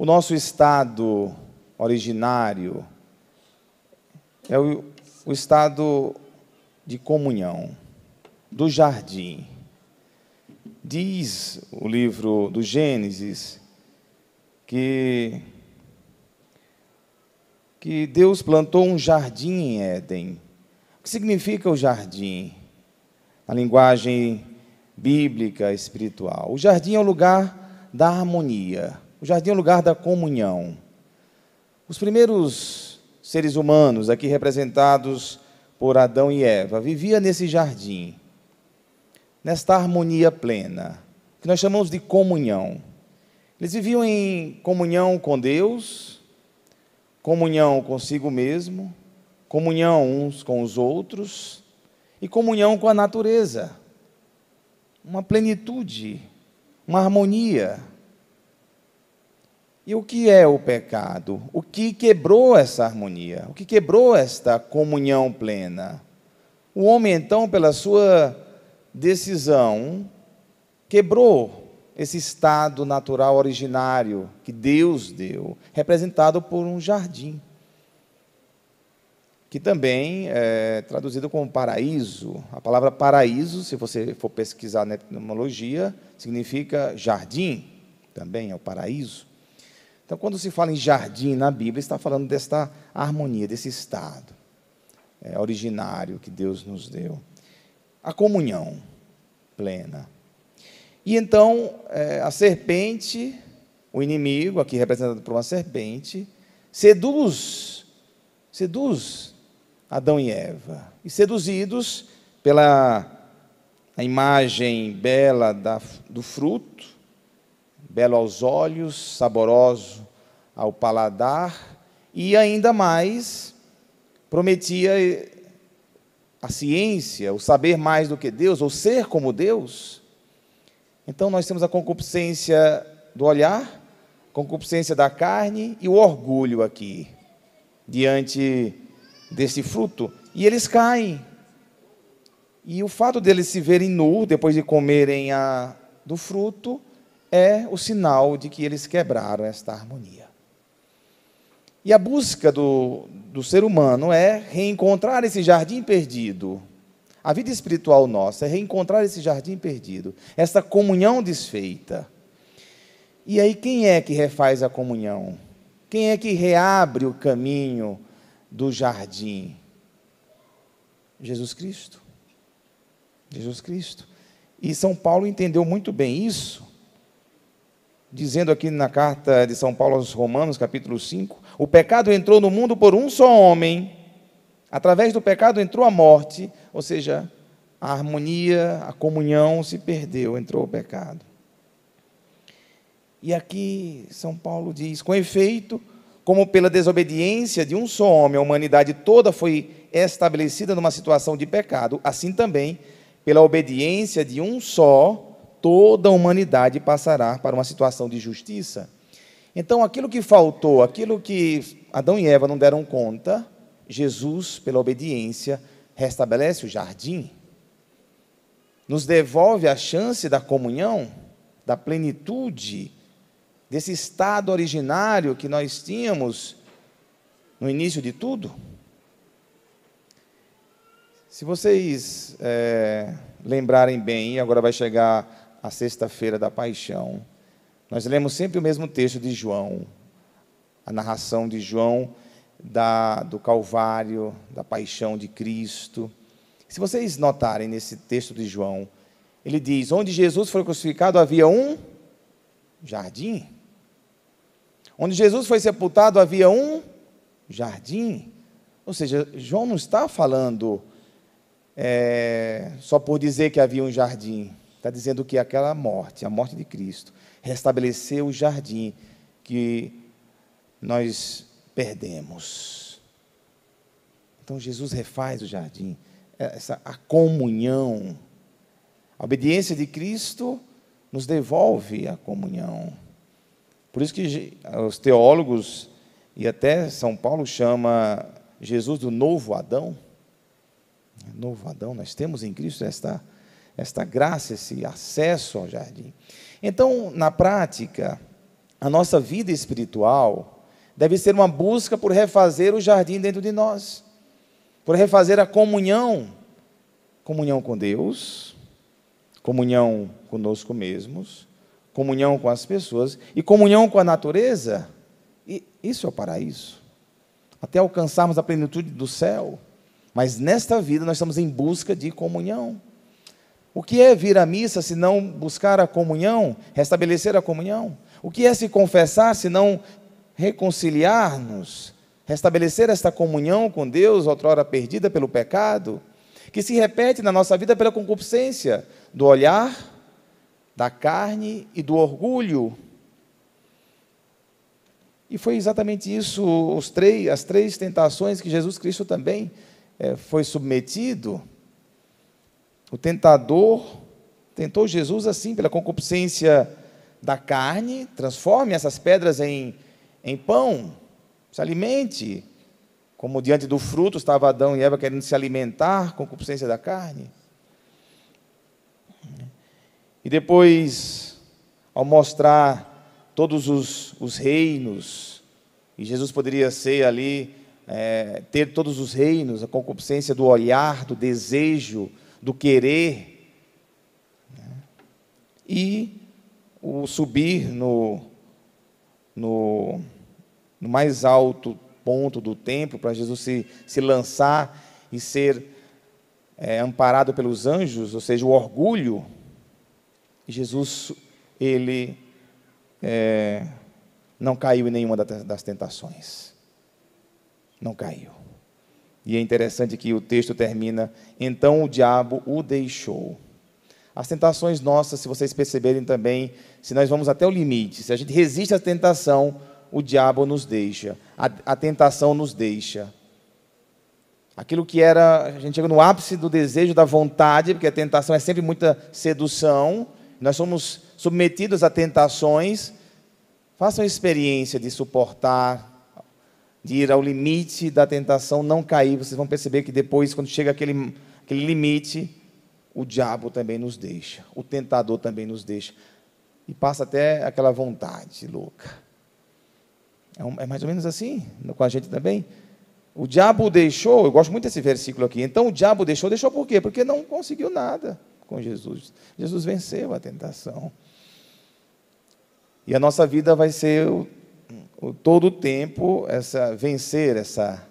O nosso estado originário é o, o estado de comunhão, do jardim. Diz o livro do Gênesis que, que Deus plantou um jardim em Éden. O que significa o jardim? Na linguagem bíblica, espiritual. O jardim é o lugar da harmonia. O jardim é o lugar da comunhão. Os primeiros seres humanos, aqui representados por Adão e Eva, viviam nesse jardim, nesta harmonia plena, que nós chamamos de comunhão. Eles viviam em comunhão com Deus, comunhão consigo mesmo, comunhão uns com os outros e comunhão com a natureza uma plenitude, uma harmonia. E o que é o pecado? O que quebrou essa harmonia? O que quebrou esta comunhão plena? O homem, então, pela sua decisão, quebrou esse estado natural originário que Deus deu, representado por um jardim que também é traduzido como paraíso. A palavra paraíso, se você for pesquisar na etimologia, significa jardim, também é o paraíso. Então, quando se fala em jardim na Bíblia, está falando desta harmonia, desse estado é, originário que Deus nos deu. A comunhão plena. E então, é, a serpente, o inimigo, aqui representado por uma serpente, seduz, seduz Adão e Eva. E seduzidos pela a imagem bela da, do fruto, belo aos olhos, saboroso ao paladar, e ainda mais prometia a ciência, o saber mais do que Deus, ou ser como Deus. Então nós temos a concupiscência do olhar, concupiscência da carne e o orgulho aqui, diante desse fruto e eles caem. E o fato deles se verem nu depois de comerem a, do fruto é o sinal de que eles quebraram esta harmonia. E a busca do, do ser humano é reencontrar esse jardim perdido. A vida espiritual nossa é reencontrar esse jardim perdido, essa comunhão desfeita. E aí, quem é que refaz a comunhão? Quem é que reabre o caminho do jardim? Jesus Cristo. Jesus Cristo. E São Paulo entendeu muito bem isso, dizendo aqui na carta de São Paulo aos Romanos, capítulo 5, o pecado entrou no mundo por um só homem, através do pecado entrou a morte, ou seja, a harmonia, a comunhão se perdeu, entrou o pecado. E aqui São Paulo diz: com efeito, como pela desobediência de um só homem a humanidade toda foi estabelecida numa situação de pecado, assim também, pela obediência de um só, toda a humanidade passará para uma situação de justiça. Então, aquilo que faltou, aquilo que Adão e Eva não deram conta, Jesus, pela obediência, restabelece o jardim, nos devolve a chance da comunhão, da plenitude, desse estado originário que nós tínhamos no início de tudo? Se vocês é, lembrarem bem, agora vai chegar a sexta-feira da paixão, nós lemos sempre o mesmo texto de João, a narração de João da, do Calvário, da paixão de Cristo. Se vocês notarem nesse texto de João, ele diz: onde Jesus foi crucificado havia um jardim. Onde Jesus foi sepultado havia um jardim. Ou seja, João não está falando é, só por dizer que havia um jardim. Está dizendo que aquela morte, a morte de Cristo, restabeleceu o jardim que nós perdemos. Então Jesus refaz o jardim, essa a comunhão. A obediência de Cristo nos devolve a comunhão. Por isso que os teólogos, e até São Paulo chama Jesus do novo Adão. Novo Adão, nós temos em Cristo esta, esta graça, esse acesso ao jardim. Então, na prática, a nossa vida espiritual deve ser uma busca por refazer o jardim dentro de nós, por refazer a comunhão comunhão com Deus, comunhão conosco mesmos, comunhão com as pessoas e comunhão com a natureza. E isso é o paraíso. Até alcançarmos a plenitude do céu. Mas nesta vida nós estamos em busca de comunhão. O que é vir à missa se não buscar a comunhão, restabelecer a comunhão? O que é se confessar se não reconciliar-nos, restabelecer esta comunhão com Deus, outrora perdida pelo pecado, que se repete na nossa vida pela concupiscência do olhar, da carne e do orgulho? E foi exatamente isso, os três, as três tentações que Jesus Cristo também é, foi submetido. O tentador tentou Jesus assim, pela concupiscência da carne, transforme essas pedras em, em pão, se alimente. Como diante do fruto estava Adão e Eva querendo se alimentar concupiscência da carne. E depois, ao mostrar todos os, os reinos, e Jesus poderia ser ali, é, ter todos os reinos, a concupiscência do olhar, do desejo, do querer, né? e o subir no, no, no mais alto ponto do templo, para Jesus se, se lançar e ser é, amparado pelos anjos, ou seja, o orgulho, Jesus, ele é, não caiu em nenhuma das tentações. Não caiu. E é interessante que o texto termina: então o diabo o deixou. As tentações nossas, se vocês perceberem também, se nós vamos até o limite, se a gente resiste à tentação, o diabo nos deixa, a, a tentação nos deixa. Aquilo que era, a gente chega no ápice do desejo, da vontade, porque a tentação é sempre muita sedução, nós somos submetidos a tentações, façam a experiência de suportar, de ir ao limite da tentação, não cair. Vocês vão perceber que depois, quando chega aquele, aquele limite, o diabo também nos deixa, o tentador também nos deixa. E passa até aquela vontade louca. É, um, é mais ou menos assim com a gente também. O diabo deixou, eu gosto muito desse versículo aqui. Então o diabo deixou, deixou por quê? Porque não conseguiu nada com Jesus. Jesus venceu a tentação. E a nossa vida vai ser todo o tempo essa vencer essa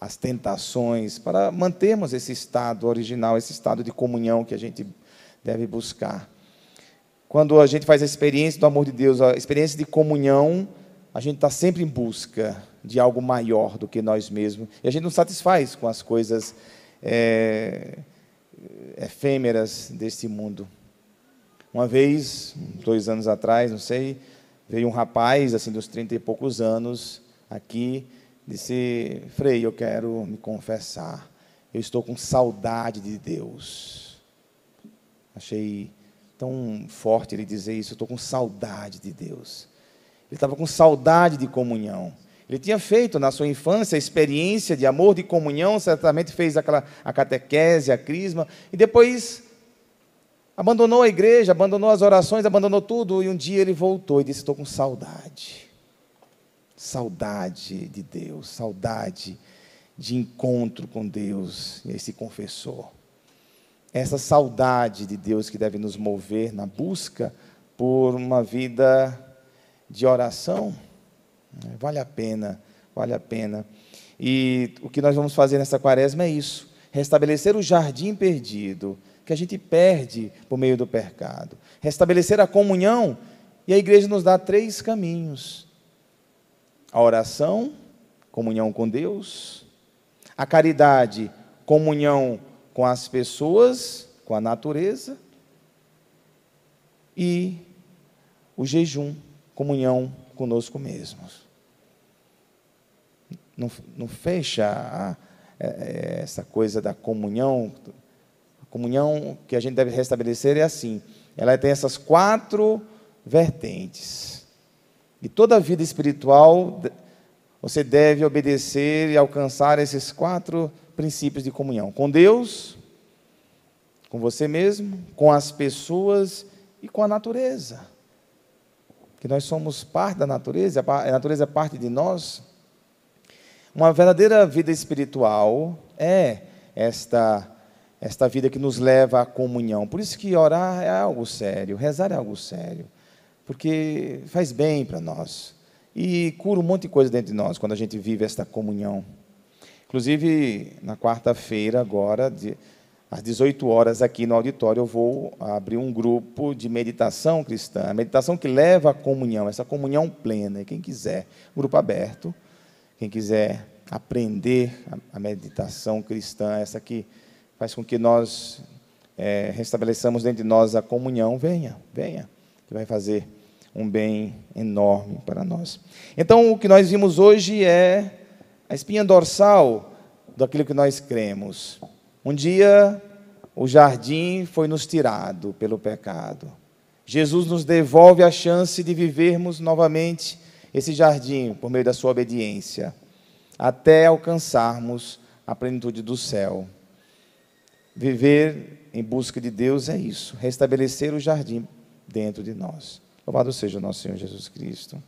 as tentações para mantermos esse estado original, esse estado de comunhão que a gente deve buscar. Quando a gente faz a experiência do amor de Deus, a experiência de comunhão, a gente está sempre em busca de algo maior do que nós mesmos. E a gente não satisfaz com as coisas é, efêmeras desse mundo. Uma vez, dois anos atrás, não sei, veio um rapaz, assim, dos trinta e poucos anos, aqui, disse: Frei, eu quero me confessar, eu estou com saudade de Deus. Achei tão forte ele dizer isso, eu estou com saudade de Deus. Ele estava com saudade de comunhão. Ele tinha feito na sua infância a experiência de amor, de comunhão, certamente fez aquela, a catequese, a crisma, e depois abandonou a igreja, abandonou as orações, abandonou tudo, e um dia ele voltou e disse: Estou com saudade. Saudade de Deus, saudade de encontro com Deus. E aí se confessou. Essa saudade de Deus que deve nos mover na busca por uma vida de oração é, vale a pena, vale a pena. E o que nós vamos fazer nessa quaresma é isso: restabelecer o jardim perdido, que a gente perde por meio do pecado. Restabelecer a comunhão, e a igreja nos dá três caminhos: a oração, comunhão com Deus, a caridade, comunhão com as pessoas, com a natureza, e o jejum, comunhão conosco mesmos não, não fecha a, é, é, essa coisa da comunhão. Comunhão que a gente deve restabelecer é assim: ela tem essas quatro vertentes. E toda a vida espiritual você deve obedecer e alcançar esses quatro princípios de comunhão: com Deus, com você mesmo, com as pessoas e com a natureza. que nós somos parte da natureza, a natureza é parte de nós. Uma verdadeira vida espiritual é esta esta vida que nos leva à comunhão. Por isso que orar é algo sério, rezar é algo sério, porque faz bem para nós e cura um monte de coisa dentro de nós quando a gente vive esta comunhão. Inclusive, na quarta-feira, agora, de, às 18 horas, aqui no auditório, eu vou abrir um grupo de meditação cristã, a meditação que leva à comunhão, essa comunhão plena. E quem quiser, grupo aberto, quem quiser aprender a, meditação cristã, essa que faz com que nós é, restabeleçamos dentro de nós a comunhão, venha, venha, que vai fazer um bem enorme para nós. Então, o que nós vimos hoje é a espinha dorsal daquilo que nós cremos. Um dia, o jardim foi nos tirado pelo pecado. Jesus nos devolve a chance de vivermos novamente esse jardim por meio da sua obediência, até alcançarmos a plenitude do céu. Viver em busca de Deus é isso, restabelecer o jardim dentro de nós. Louvado seja o nosso Senhor Jesus Cristo.